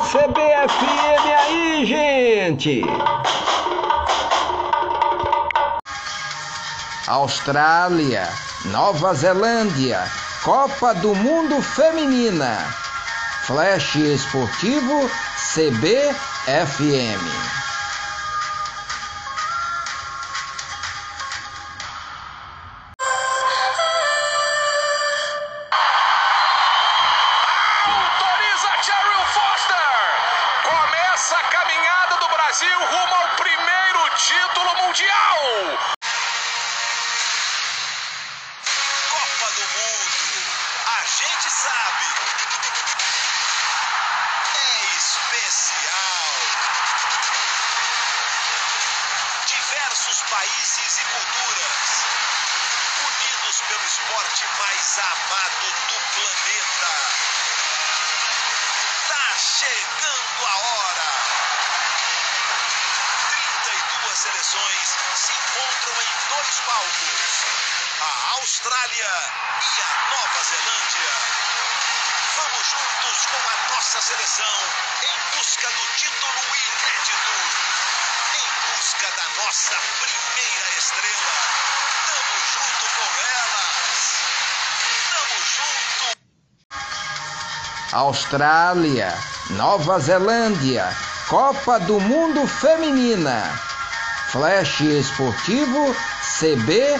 CBFM aí, gente! Austrália, Nova Zelândia, Copa do Mundo Feminina. Flash Esportivo CBFM. Brasil rumo ao primeiro título mundial. Copa do Mundo. A gente sabe. É especial. Diversos países e culturas. Unidos pelo esporte mais amado do planeta. Tá chegando se encontram em dois palcos. A Austrália e a Nova Zelândia. Vamos juntos com a nossa seleção em busca do título inédito. Em busca da nossa primeira estrela. Tamo junto com elas. Tamo junto. Austrália, Nova Zelândia, Copa do Mundo Feminina. Flash Esportivo CBFM.